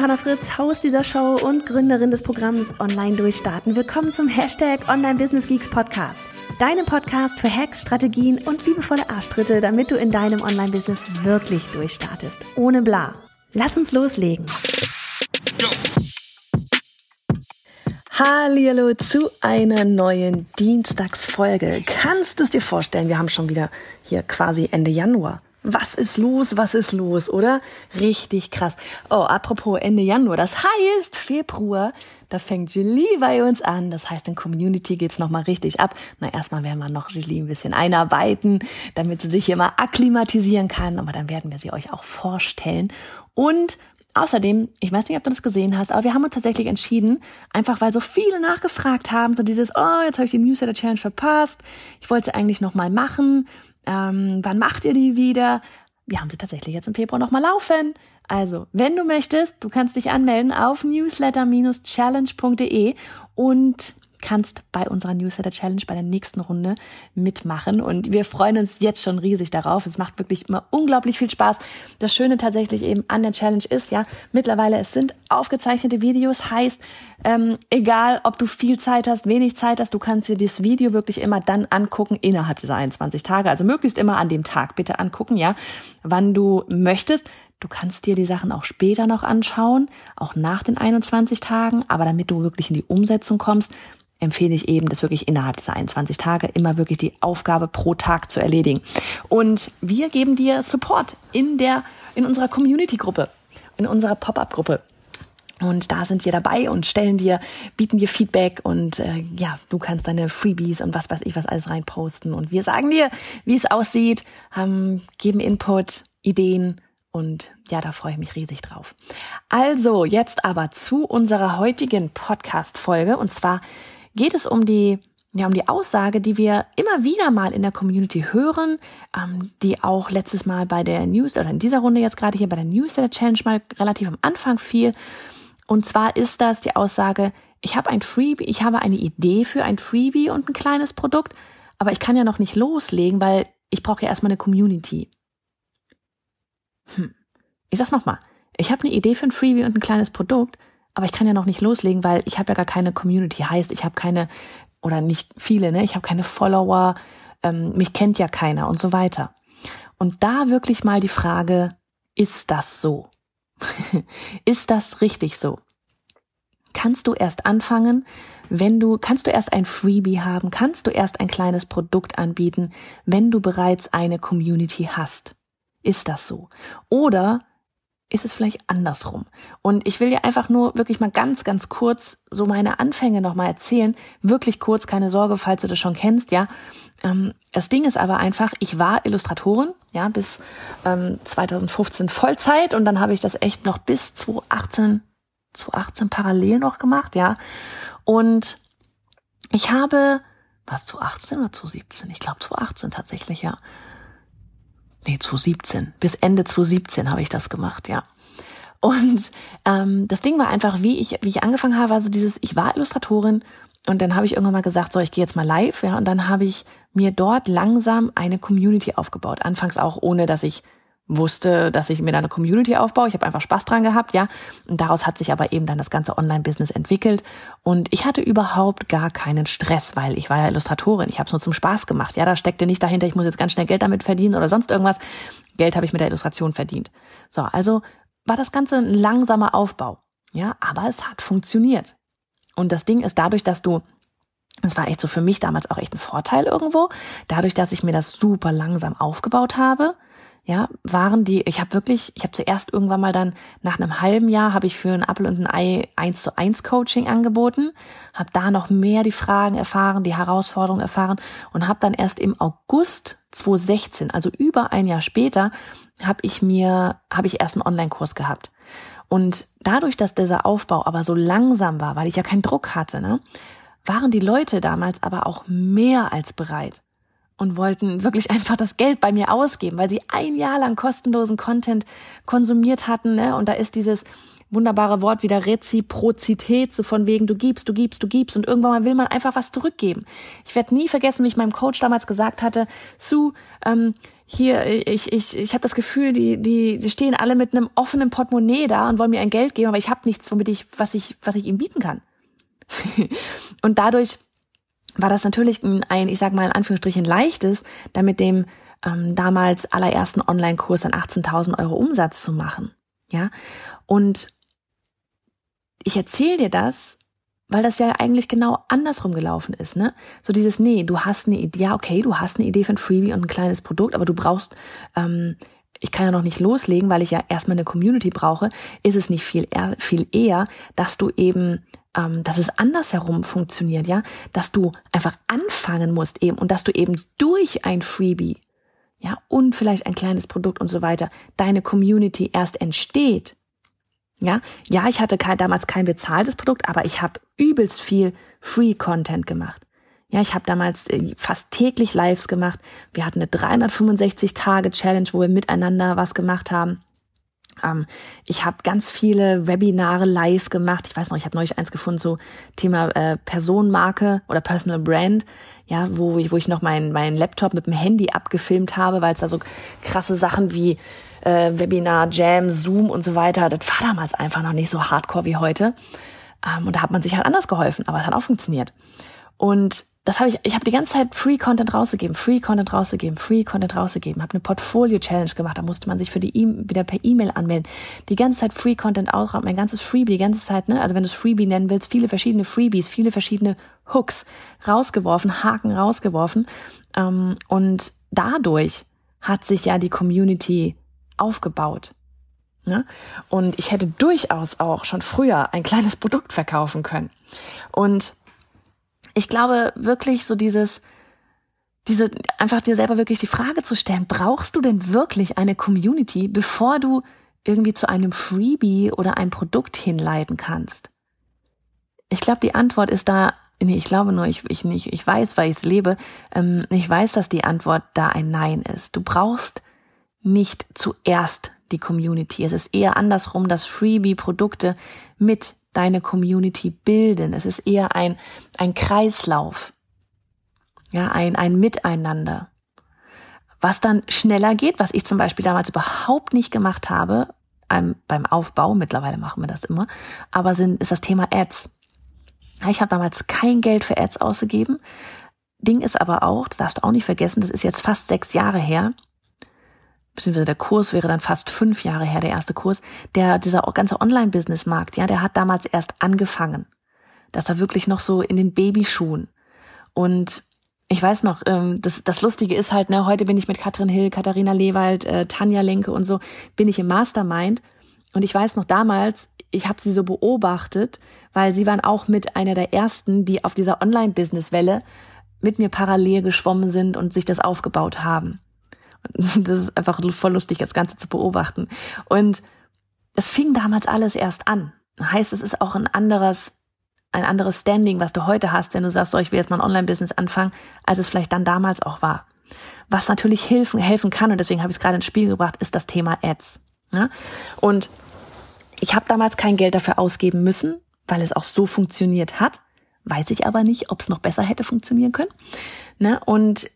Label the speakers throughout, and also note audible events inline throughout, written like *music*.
Speaker 1: Johanna Fritz, Haus dieser Show und Gründerin des Programms Online Durchstarten. Willkommen zum Hashtag Online Business Geeks Podcast. Deinem Podcast für Hacks, Strategien und liebevolle Arschtritte, damit du in deinem Online-Business wirklich durchstartest. Ohne bla. Lass uns loslegen. Hallo zu einer neuen Dienstagsfolge. Kannst du es dir vorstellen? Wir haben schon wieder hier quasi Ende Januar. Was ist los? Was ist los, oder? Richtig krass. Oh, apropos Ende Januar, das heißt Februar, da fängt Julie bei uns an. Das heißt, in Community geht's nochmal richtig ab. Na, erstmal werden wir noch Julie ein bisschen einarbeiten, damit sie sich hier mal akklimatisieren kann. Aber dann werden wir sie euch auch vorstellen. Und Außerdem, ich weiß nicht, ob du das gesehen hast, aber wir haben uns tatsächlich entschieden, einfach weil so viele nachgefragt haben, so dieses, oh, jetzt habe ich die Newsletter Challenge verpasst, ich wollte sie eigentlich nochmal machen ähm, wann macht ihr die wieder? Wir haben sie tatsächlich jetzt im Februar nochmal laufen. Also, wenn du möchtest, du kannst dich anmelden auf newsletter-challenge.de und kannst bei unserer Newsletter Challenge bei der nächsten Runde mitmachen. Und wir freuen uns jetzt schon riesig darauf. Es macht wirklich immer unglaublich viel Spaß. Das Schöne tatsächlich eben an der Challenge ist ja, mittlerweile es sind aufgezeichnete Videos, heißt, ähm, egal ob du viel Zeit hast, wenig Zeit hast, du kannst dir das Video wirklich immer dann angucken innerhalb dieser 21 Tage. Also möglichst immer an dem Tag bitte angucken, ja, wann du möchtest. Du kannst dir die Sachen auch später noch anschauen, auch nach den 21 Tagen, aber damit du wirklich in die Umsetzung kommst, empfehle ich eben, das wirklich innerhalb dieser 21 Tage immer wirklich die Aufgabe pro Tag zu erledigen. Und wir geben dir Support in der, in unserer Community-Gruppe, in unserer Pop-up-Gruppe. Und da sind wir dabei und stellen dir, bieten dir Feedback und äh, ja, du kannst deine Freebies und was weiß ich was alles reinposten. Und wir sagen dir, wie es aussieht, haben, geben Input, Ideen und ja, da freue ich mich riesig drauf. Also, jetzt aber zu unserer heutigen Podcast-Folge. Und zwar geht es um die ja, um die Aussage, die wir immer wieder mal in der Community hören, ähm, die auch letztes Mal bei der News oder in dieser Runde jetzt gerade hier bei der Newsletter Challenge mal relativ am Anfang fiel. Und zwar ist das die Aussage, ich habe ein Freebie, ich habe eine Idee für ein Freebie und ein kleines Produkt, aber ich kann ja noch nicht loslegen, weil ich brauche ja erstmal eine Community. Hm. Ich sag's nochmal. Ich habe eine Idee für ein Freebie und ein kleines Produkt, aber ich kann ja noch nicht loslegen, weil ich habe ja gar keine Community. Heißt, ich habe keine, oder nicht viele, ne? Ich habe keine Follower, ähm, mich kennt ja keiner und so weiter. Und da wirklich mal die Frage, ist das so? *laughs* ist das richtig so? Kannst du erst anfangen, wenn du, kannst du erst ein Freebie haben, kannst du erst ein kleines Produkt anbieten, wenn du bereits eine Community hast? Ist das so? Oder ist es vielleicht andersrum. Und ich will dir einfach nur wirklich mal ganz, ganz kurz so meine Anfänge nochmal erzählen. Wirklich kurz, keine Sorge, falls du das schon kennst, ja. Ähm, das Ding ist aber einfach, ich war Illustratorin, ja, bis ähm, 2015 Vollzeit und dann habe ich das echt noch bis 2018, 2018 parallel noch gemacht, ja. Und ich habe, was, 2018 oder 2017? Ich glaube 2018 tatsächlich, ja nee, 2017. Bis Ende 2017 habe ich das gemacht, ja. Und ähm, das Ding war einfach, wie ich, wie ich angefangen habe, also dieses, ich war Illustratorin und dann habe ich irgendwann mal gesagt, so, ich gehe jetzt mal live, ja, und dann habe ich mir dort langsam eine Community aufgebaut. Anfangs auch ohne, dass ich wusste, dass ich mir da eine Community aufbaue. Ich habe einfach Spaß dran gehabt, ja. Und daraus hat sich aber eben dann das ganze Online-Business entwickelt. Und ich hatte überhaupt gar keinen Stress, weil ich war ja Illustratorin. Ich habe es nur zum Spaß gemacht. Ja, da steckte nicht dahinter, ich muss jetzt ganz schnell Geld damit verdienen oder sonst irgendwas. Geld habe ich mit der Illustration verdient. So, also war das Ganze ein langsamer Aufbau. Ja, aber es hat funktioniert. Und das Ding ist dadurch, dass du das war echt so für mich damals auch echt ein Vorteil irgendwo. Dadurch, dass ich mir das super langsam aufgebaut habe, ja, waren die, ich habe wirklich, ich habe zuerst irgendwann mal dann nach einem halben Jahr habe ich für ein Apple und ein Ei eins zu eins Coaching angeboten, habe da noch mehr die Fragen erfahren, die Herausforderungen erfahren und habe dann erst im August 2016, also über ein Jahr später, habe ich mir, habe ich erst einen Online-Kurs gehabt. Und dadurch, dass dieser Aufbau aber so langsam war, weil ich ja keinen Druck hatte, ne, waren die Leute damals aber auch mehr als bereit und wollten wirklich *laughs* einfach das Geld bei mir ausgeben, weil sie ein Jahr lang kostenlosen Content konsumiert hatten. Ne? Und da ist dieses wunderbare Wort wieder Reziprozität, so von wegen du gibst, du gibst, du gibst und irgendwann will man einfach was zurückgeben. Ich werde nie vergessen, wie ich meinem Coach damals gesagt hatte, Sue, ähm, hier, ich, ich, ich habe das Gefühl, die, die, die stehen alle mit einem offenen Portemonnaie da und wollen mir ein Geld geben, aber ich habe nichts, womit ich, was ich, was ich ihnen bieten kann. *laughs* und dadurch war das natürlich ein, ich sag mal in Anführungsstrichen leichtes, da mit dem ähm, damals allerersten Online-Kurs dann 18.000 Euro Umsatz zu machen. Ja, und ich erzähle dir das, weil das ja eigentlich genau andersrum gelaufen ist, ne? So dieses, nee, du hast eine Idee, ja, okay, du hast eine Idee für ein Freebie und ein kleines Produkt, aber du brauchst, ähm, ich kann ja noch nicht loslegen, weil ich ja erstmal eine Community brauche, ist es nicht viel, eher, viel eher, dass du eben, ähm, dass es andersherum funktioniert, ja? Dass du einfach anfangen musst eben und dass du eben durch ein Freebie, ja, und vielleicht ein kleines Produkt und so weiter, deine Community erst entsteht ja, ja, ich hatte kein, damals kein bezahltes Produkt, aber ich habe übelst viel Free Content gemacht. Ja, ich habe damals äh, fast täglich Lives gemacht. Wir hatten eine 365 Tage Challenge, wo wir miteinander was gemacht haben. Ähm, ich habe ganz viele Webinare live gemacht. Ich weiß noch, ich habe neulich eins gefunden, so Thema äh, Personenmarke oder Personal Brand. Ja, wo ich, wo ich noch meinen mein Laptop mit dem Handy abgefilmt habe, weil es da so krasse Sachen wie äh, Webinar, Jam, Zoom und so weiter, das war damals einfach noch nicht so hardcore wie heute. Ähm, und da hat man sich halt anders geholfen, aber es hat auch funktioniert. Und das habe ich, ich habe die ganze Zeit Free Content rausgegeben, Free Content rausgegeben, Free Content rausgegeben, habe eine Portfolio Challenge gemacht, da musste man sich für die e wieder per E-Mail anmelden. Die ganze Zeit Free Content auch, mein ganzes Freebie, die ganze Zeit, ne, also wenn du es Freebie nennen willst, viele verschiedene Freebies, viele verschiedene Hooks rausgeworfen, Haken rausgeworfen ähm, und dadurch hat sich ja die Community aufgebaut. Ne? Und ich hätte durchaus auch schon früher ein kleines Produkt verkaufen können. Und ich glaube wirklich so dieses, diese, einfach dir selber wirklich die Frage zu stellen, brauchst du denn wirklich eine Community, bevor du irgendwie zu einem Freebie oder ein Produkt hinleiten kannst? Ich glaube, die Antwort ist da, nee, ich glaube nur, ich, ich nicht, ich weiß, weil ich es lebe, ähm, ich weiß, dass die Antwort da ein Nein ist. Du brauchst nicht zuerst die Community. Es ist eher andersrum, dass Freebie-Produkte mit deine Community bilden. Es ist eher ein, ein Kreislauf. Ja, ein, ein Miteinander. Was dann schneller geht, was ich zum Beispiel damals überhaupt nicht gemacht habe, ähm, beim Aufbau, mittlerweile machen wir das immer, aber sind, ist das Thema Ads. Ich habe damals kein Geld für Ads ausgegeben. Ding ist aber auch, das darfst du auch nicht vergessen, das ist jetzt fast sechs Jahre her, beziehungsweise der Kurs wäre dann fast fünf Jahre her, der erste Kurs, der, dieser ganze Online-Business-Markt, ja, der hat damals erst angefangen. Das war wirklich noch so in den Babyschuhen. Und ich weiß noch, ähm, das, das Lustige ist halt, ne, heute bin ich mit Katrin Hill, Katharina Lewald, äh, Tanja Lenke und so, bin ich im Mastermind. Und ich weiß noch damals, ich habe sie so beobachtet, weil sie waren auch mit einer der ersten, die auf dieser Online-Business-Welle mit mir parallel geschwommen sind und sich das aufgebaut haben. *laughs* Das ist einfach voll lustig, das Ganze zu beobachten. Und es fing damals alles erst an. Heißt, es ist auch ein anderes, ein anderes Standing, was du heute hast, wenn du sagst, so, ich will jetzt mal ein Online-Business anfangen, als es vielleicht dann damals auch war. Was natürlich helfen, helfen kann, und deswegen habe ich es gerade ins Spiel gebracht, ist das Thema Ads. Ja? Und ich habe damals kein Geld dafür ausgeben müssen, weil es auch so funktioniert hat. Weiß ich aber nicht, ob es noch besser hätte funktionieren können. Ne? Und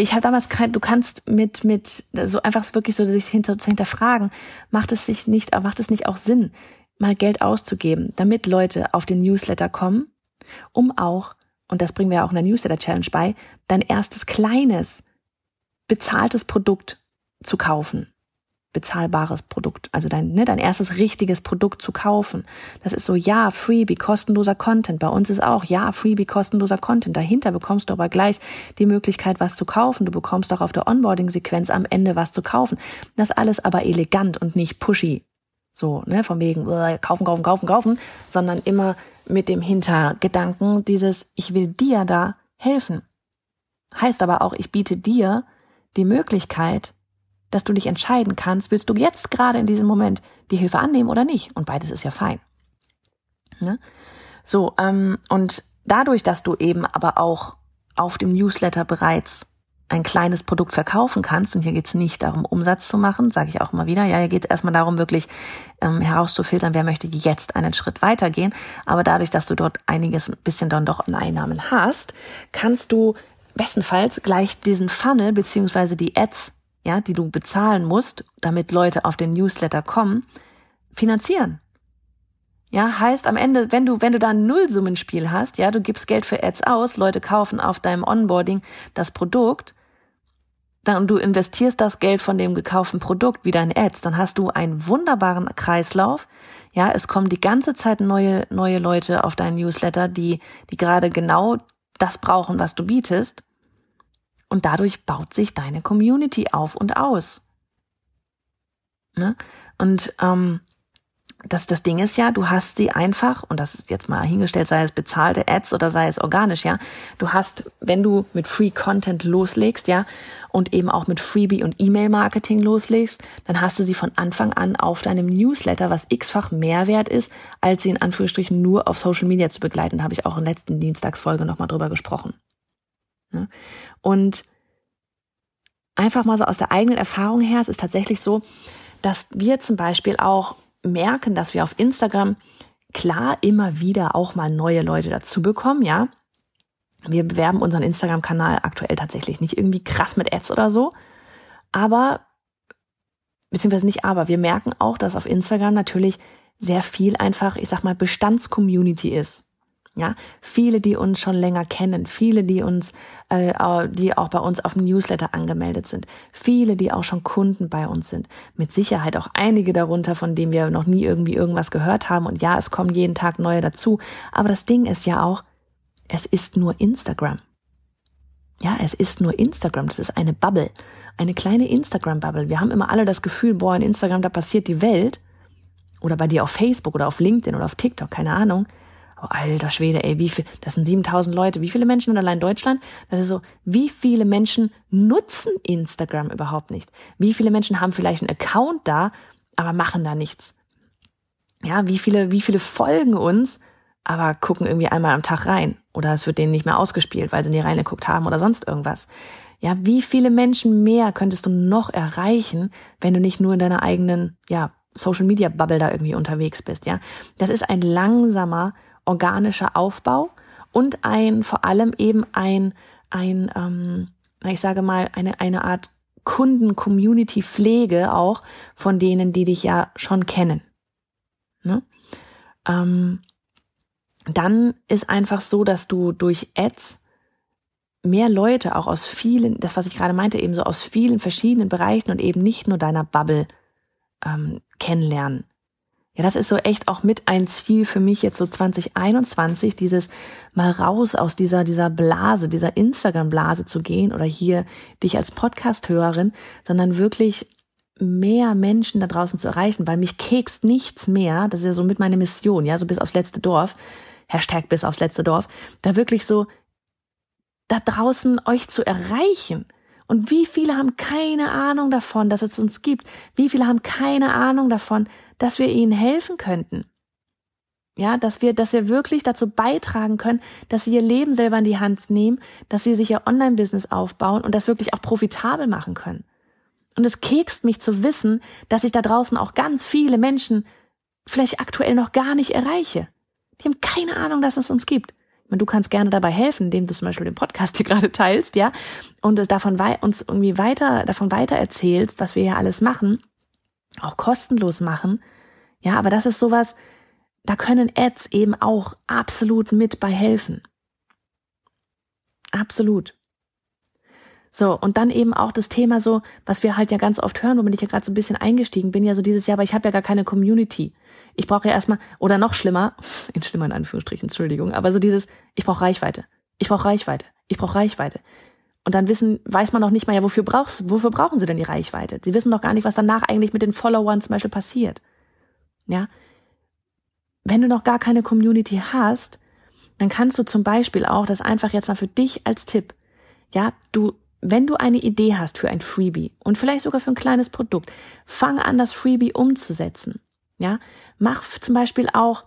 Speaker 1: ich habe damals kein, du kannst mit, mit, so einfach wirklich so sich hinter, zu hinterfragen, macht es sich nicht, macht es nicht auch Sinn, mal Geld auszugeben, damit Leute auf den Newsletter kommen, um auch, und das bringen wir auch in der Newsletter Challenge bei, dein erstes kleines, bezahltes Produkt zu kaufen bezahlbares Produkt, also dein, ne, dein erstes richtiges Produkt zu kaufen. Das ist so, ja, Freebie, kostenloser Content. Bei uns ist auch, ja, Freebie, kostenloser Content. Dahinter bekommst du aber gleich die Möglichkeit, was zu kaufen. Du bekommst auch auf der Onboarding-Sequenz am Ende was zu kaufen. Das alles aber elegant und nicht pushy. So, ne, von wegen, äh, kaufen, kaufen, kaufen, kaufen, sondern immer mit dem Hintergedanken dieses, ich will dir da helfen. Heißt aber auch, ich biete dir die Möglichkeit, dass du dich entscheiden kannst, willst du jetzt gerade in diesem Moment die Hilfe annehmen oder nicht? Und beides ist ja fein. Ne? So, ähm, und dadurch, dass du eben aber auch auf dem Newsletter bereits ein kleines Produkt verkaufen kannst, und hier geht es nicht darum, Umsatz zu machen, sage ich auch immer wieder, ja, hier geht es erstmal darum, wirklich ähm, herauszufiltern, wer möchte jetzt einen Schritt weitergehen. Aber dadurch, dass du dort einiges bisschen dann doch an Einnahmen hast, kannst du bestenfalls gleich diesen Funnel beziehungsweise die Ads ja, die du bezahlen musst, damit Leute auf den Newsletter kommen, finanzieren. Ja, heißt am Ende, wenn du, wenn du da ein Nullsummenspiel hast, ja, du gibst Geld für Ads aus, Leute kaufen auf deinem Onboarding das Produkt, dann du investierst das Geld von dem gekauften Produkt wieder in Ads, dann hast du einen wunderbaren Kreislauf. Ja, es kommen die ganze Zeit neue, neue Leute auf deinen Newsletter, die, die gerade genau das brauchen, was du bietest. Und dadurch baut sich deine Community auf und aus. Ne? Und ähm, das, das Ding ist ja, du hast sie einfach, und das ist jetzt mal hingestellt, sei es bezahlte Ads oder sei es organisch, ja, du hast, wenn du mit Free Content loslegst, ja, und eben auch mit Freebie und E-Mail-Marketing loslegst, dann hast du sie von Anfang an auf deinem Newsletter, was x-fach Mehrwert ist, als sie in Anführungsstrichen nur auf Social Media zu begleiten. Da habe ich auch in der letzten Dienstagsfolge nochmal drüber gesprochen. Ja? Und einfach mal so aus der eigenen Erfahrung her, es ist tatsächlich so, dass wir zum Beispiel auch merken, dass wir auf Instagram klar immer wieder auch mal neue Leute dazu bekommen, ja. Wir bewerben unseren Instagram-Kanal aktuell tatsächlich nicht irgendwie krass mit Ads oder so, aber, beziehungsweise nicht aber, wir merken auch, dass auf Instagram natürlich sehr viel einfach, ich sag mal, Bestandscommunity ist. Ja, viele, die uns schon länger kennen, viele, die uns, äh, die auch bei uns auf dem Newsletter angemeldet sind, viele, die auch schon Kunden bei uns sind. Mit Sicherheit auch einige darunter, von denen wir noch nie irgendwie irgendwas gehört haben. Und ja, es kommen jeden Tag neue dazu. Aber das Ding ist ja auch, es ist nur Instagram. Ja, es ist nur Instagram. Das ist eine Bubble, eine kleine Instagram-Bubble. Wir haben immer alle das Gefühl, boah, in Instagram, da passiert die Welt. Oder bei dir auf Facebook oder auf LinkedIn oder auf TikTok, keine Ahnung. Oh, alter Schwede, ey, wie viel, das sind 7000 Leute. Wie viele Menschen in allein Deutschland? Das ist so, wie viele Menschen nutzen Instagram überhaupt nicht? Wie viele Menschen haben vielleicht einen Account da, aber machen da nichts? Ja, wie viele, wie viele folgen uns, aber gucken irgendwie einmal am Tag rein? Oder es wird denen nicht mehr ausgespielt, weil sie nie reingeguckt haben oder sonst irgendwas. Ja, wie viele Menschen mehr könntest du noch erreichen, wenn du nicht nur in deiner eigenen, ja, Social Media Bubble da irgendwie unterwegs bist, ja? Das ist ein langsamer organischer Aufbau und ein vor allem eben ein, ein ähm, ich sage mal, eine, eine Art Kunden-Community-Pflege auch von denen, die dich ja schon kennen. Ne? Ähm, dann ist einfach so, dass du durch Ads mehr Leute auch aus vielen, das was ich gerade meinte, eben so aus vielen verschiedenen Bereichen und eben nicht nur deiner Bubble ähm, kennenlernen. Ja, das ist so echt auch mit ein Ziel für mich jetzt so 2021, dieses mal raus aus dieser, dieser Blase, dieser Instagram-Blase zu gehen oder hier dich als Podcast-Hörerin, sondern wirklich mehr Menschen da draußen zu erreichen, weil mich kekst nichts mehr, das ist ja so mit meiner Mission, ja, so bis aufs letzte Dorf, Hashtag bis aufs letzte Dorf, da wirklich so da draußen euch zu erreichen und wie viele haben keine Ahnung davon, dass es uns gibt? Wie viele haben keine Ahnung davon, dass wir ihnen helfen könnten? Ja, dass wir, dass wir wirklich dazu beitragen können, dass sie ihr Leben selber in die Hand nehmen, dass sie sich ihr Online-Business aufbauen und das wirklich auch profitabel machen können. Und es kekst mich zu wissen, dass ich da draußen auch ganz viele Menschen vielleicht aktuell noch gar nicht erreiche. Die haben keine Ahnung, dass es uns gibt du kannst gerne dabei helfen, indem du zum Beispiel den Podcast *laughs* hier gerade teilst, ja, und es davon uns irgendwie weiter, davon weiter erzählst, was wir hier alles machen, auch kostenlos machen. Ja, aber das ist sowas, da können Ads eben auch absolut mit bei helfen. Absolut. So, und dann eben auch das Thema so, was wir halt ja ganz oft hören, womit ich ja gerade so ein bisschen eingestiegen bin, ja so dieses Jahr, aber ich habe ja gar keine Community. Ich brauche ja erstmal, oder noch schlimmer, *laughs* in schlimmer in Anführungsstrichen, Entschuldigung, aber so dieses, ich brauche Reichweite. Ich brauche Reichweite. Ich brauche Reichweite. Und dann wissen, weiß man noch nicht mal, ja, wofür brauchst, wofür brauchen sie denn die Reichweite? Sie wissen doch gar nicht, was danach eigentlich mit den Followern zum Beispiel passiert. Ja. Wenn du noch gar keine Community hast, dann kannst du zum Beispiel auch das einfach jetzt mal für dich als Tipp. Ja, du wenn du eine Idee hast für ein Freebie und vielleicht sogar für ein kleines Produkt, fang an, das Freebie umzusetzen. Ja, mach zum Beispiel auch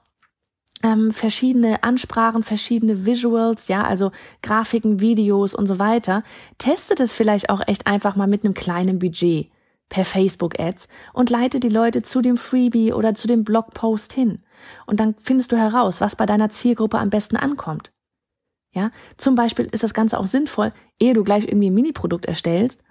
Speaker 1: ähm, verschiedene Ansprachen, verschiedene Visuals, ja, also Grafiken, Videos und so weiter. Testet es vielleicht auch echt einfach mal mit einem kleinen Budget per Facebook Ads und leite die Leute zu dem Freebie oder zu dem Blogpost hin. Und dann findest du heraus, was bei deiner Zielgruppe am besten ankommt. Ja, zum Beispiel ist das Ganze auch sinnvoll, ehe du gleich irgendwie ein Mini-Produkt erstellst,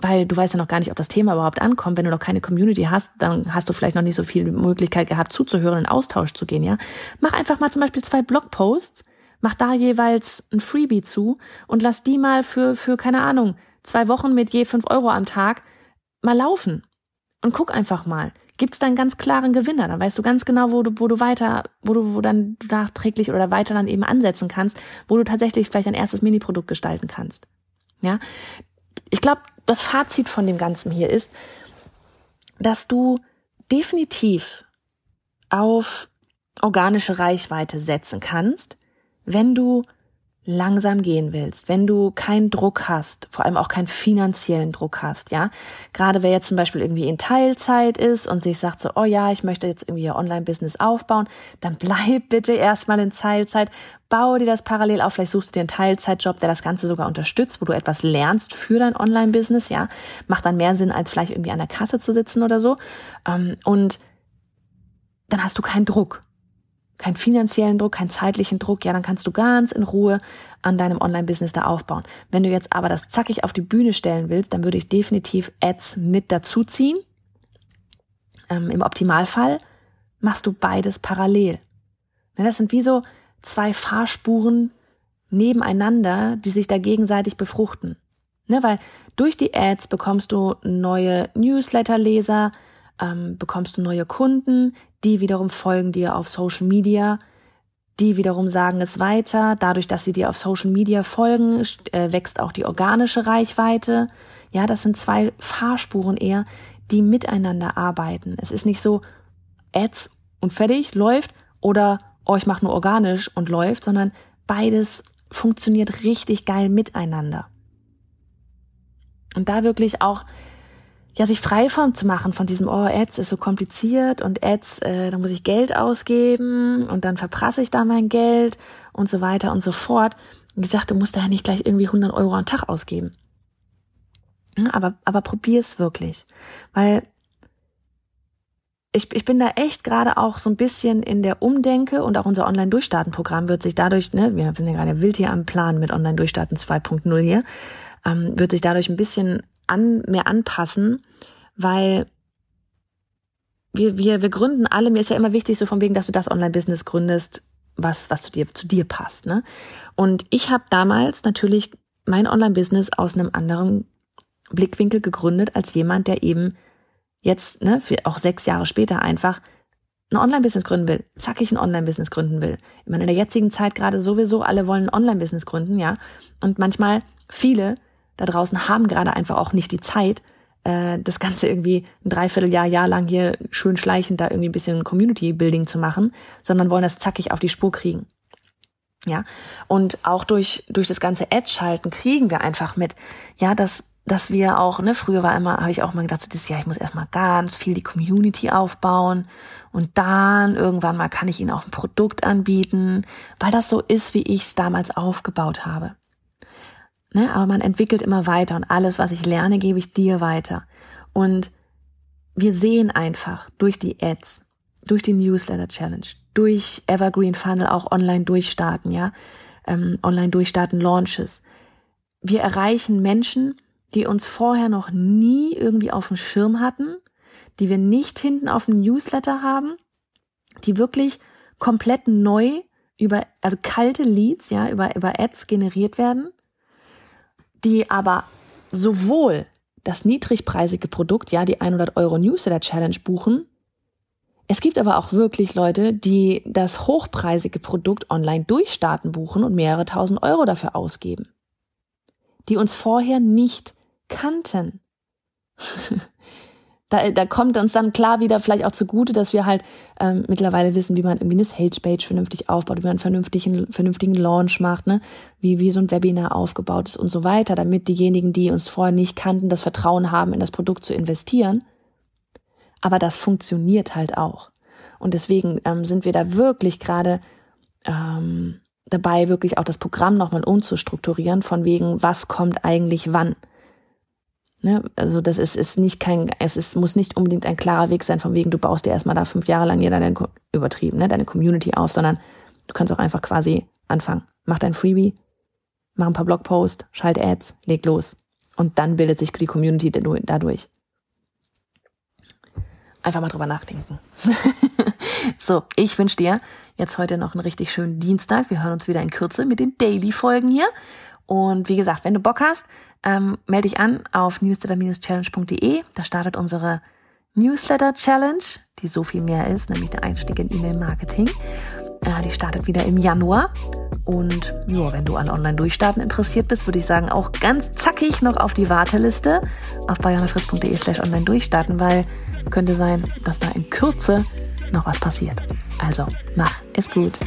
Speaker 1: weil du weißt ja noch gar nicht, ob das Thema überhaupt ankommt. Wenn du noch keine Community hast, dann hast du vielleicht noch nicht so viel Möglichkeit gehabt, zuzuhören, in Austausch zu gehen, ja. Mach einfach mal zum Beispiel zwei Blogposts, mach da jeweils ein Freebie zu und lass die mal für, für, keine Ahnung, zwei Wochen mit je fünf Euro am Tag mal laufen. Und guck einfach mal. Gibt's da einen ganz klaren Gewinner? Dann weißt du ganz genau, wo du, wo du weiter, wo du, wo dann nachträglich oder weiter dann eben ansetzen kannst, wo du tatsächlich vielleicht ein erstes Mini-Produkt gestalten kannst. Ja. Ich glaube, das Fazit von dem Ganzen hier ist, dass du definitiv auf organische Reichweite setzen kannst, wenn du langsam gehen willst, wenn du keinen Druck hast, vor allem auch keinen finanziellen Druck hast, ja. Gerade wer jetzt zum Beispiel irgendwie in Teilzeit ist und sich sagt so, oh ja, ich möchte jetzt irgendwie ihr Online-Business aufbauen, dann *laughs* bleib bitte erstmal in Teilzeit, baue dir das parallel auf, vielleicht suchst du dir einen Teilzeitjob, der das Ganze sogar unterstützt, wo du etwas lernst für dein Online-Business, ja. Macht dann mehr Sinn, als vielleicht irgendwie an der Kasse zu sitzen oder so. Ähm, und dann hast du keinen Druck keinen finanziellen Druck, keinen zeitlichen Druck, ja, dann kannst du ganz in Ruhe an deinem Online-Business da aufbauen. Wenn du jetzt aber das zackig auf die Bühne stellen willst, dann würde ich definitiv Ads mit dazuziehen. Ähm, Im Optimalfall machst du beides parallel. Ja, das sind wie so zwei Fahrspuren nebeneinander, die sich da gegenseitig befruchten. Ne, weil durch die Ads bekommst du neue Newsletter-Leser, ähm, bekommst du neue Kunden, die wiederum folgen dir auf Social Media, die wiederum sagen es weiter. Dadurch, dass sie dir auf Social Media folgen, äh, wächst auch die organische Reichweite. Ja, das sind zwei Fahrspuren eher, die miteinander arbeiten. Es ist nicht so Ads und fertig, läuft oder oh, ich mache nur organisch und läuft, sondern beides funktioniert richtig geil miteinander. Und da wirklich auch ja, sich frei von zu machen, von diesem, oh, Ads ist so kompliziert und Ads, äh, da muss ich Geld ausgeben und dann verprasse ich da mein Geld und so weiter und so fort. Wie gesagt, du musst da ja nicht gleich irgendwie 100 Euro am Tag ausgeben. Ja, aber, aber probier es wirklich, weil ich, ich bin da echt gerade auch so ein bisschen in der Umdenke und auch unser Online-Durchstarten-Programm wird sich dadurch, ne, wir sind ja gerade wild hier am Plan mit Online-Durchstarten 2.0 hier, ähm, wird sich dadurch ein bisschen an, mehr anpassen, weil wir, wir, wir gründen alle, mir ist ja immer wichtig, so von wegen, dass du das Online-Business gründest, was, was zu dir, zu dir passt. Ne? Und ich habe damals natürlich mein Online-Business aus einem anderen Blickwinkel gegründet, als jemand, der eben jetzt, ne, auch sechs Jahre später einfach ein Online-Business gründen will, zackig ein Online-Business gründen will. Ich meine, in der jetzigen Zeit gerade sowieso, alle wollen ein Online-Business gründen, ja. Und manchmal viele da draußen haben gerade einfach auch nicht die Zeit, äh, das Ganze irgendwie ein Dreivierteljahr, Jahr lang hier schön schleichend da irgendwie ein bisschen Community-Building zu machen, sondern wollen das zackig auf die Spur kriegen. Ja, und auch durch, durch das ganze Ad-Schalten kriegen wir einfach mit, ja, dass, dass wir auch, ne, früher war immer, habe ich auch mal gedacht, so das, ja, ich muss erstmal ganz viel die Community aufbauen und dann irgendwann mal kann ich ihnen auch ein Produkt anbieten, weil das so ist, wie ich es damals aufgebaut habe. Ne? Aber man entwickelt immer weiter und alles, was ich lerne, gebe ich dir weiter. Und wir sehen einfach durch die Ads, durch die Newsletter Challenge, durch Evergreen Funnel auch online durchstarten, ja, ähm, online durchstarten Launches. Wir erreichen Menschen, die uns vorher noch nie irgendwie auf dem Schirm hatten, die wir nicht hinten auf dem Newsletter haben, die wirklich komplett neu über, also kalte Leads, ja, über, über Ads generiert werden die aber sowohl das niedrigpreisige Produkt, ja, die 100 Euro Newsletter Challenge buchen. Es gibt aber auch wirklich Leute, die das hochpreisige Produkt online durchstarten buchen und mehrere tausend Euro dafür ausgeben. Die uns vorher nicht kannten. *laughs* da, da kommt uns dann klar wieder vielleicht auch zugute, dass wir halt ähm, mittlerweile wissen, wie man irgendwie eine Sales-Page vernünftig aufbaut, wie man einen vernünftigen, vernünftigen Launch macht, ne? wie, wie so ein Webinar aufgebaut ist und so weiter, damit diejenigen, die uns vorher nicht kannten, das Vertrauen haben, in das Produkt zu investieren. Aber das funktioniert halt auch. Und deswegen ähm, sind wir da wirklich gerade ähm, dabei, wirklich auch das Programm nochmal umzustrukturieren, von wegen, was kommt eigentlich wann. Ne? Also das ist, ist nicht kein, es ist, muss nicht unbedingt ein klarer Weg sein, von wegen, du baust dir erstmal da fünf Jahre lang hier deine, übertrieben, ne, deine Community auf, sondern du kannst auch einfach quasi anfangen. Mach dein Freebie, mach ein paar Blogposts, schalt Ads, leg los. Und dann bildet sich die Community dadurch. Einfach mal drüber nachdenken. *laughs* so, ich wünsche dir jetzt heute noch einen richtig schönen Dienstag. Wir hören uns wieder in Kürze mit den Daily-Folgen hier. Und wie gesagt, wenn du Bock hast, ähm, melde dich an auf newsletter-challenge.de. Da startet unsere Newsletter Challenge, die so viel mehr ist, nämlich der Einstieg in E-Mail-Marketing. Äh, die startet wieder im Januar. Und ja, wenn du an Online-Durchstarten interessiert bist, würde ich sagen, auch ganz zackig noch auf die Warteliste auf bayernafrisk.de slash online durchstarten, weil könnte sein, dass da in Kürze noch was passiert. Also, mach es gut.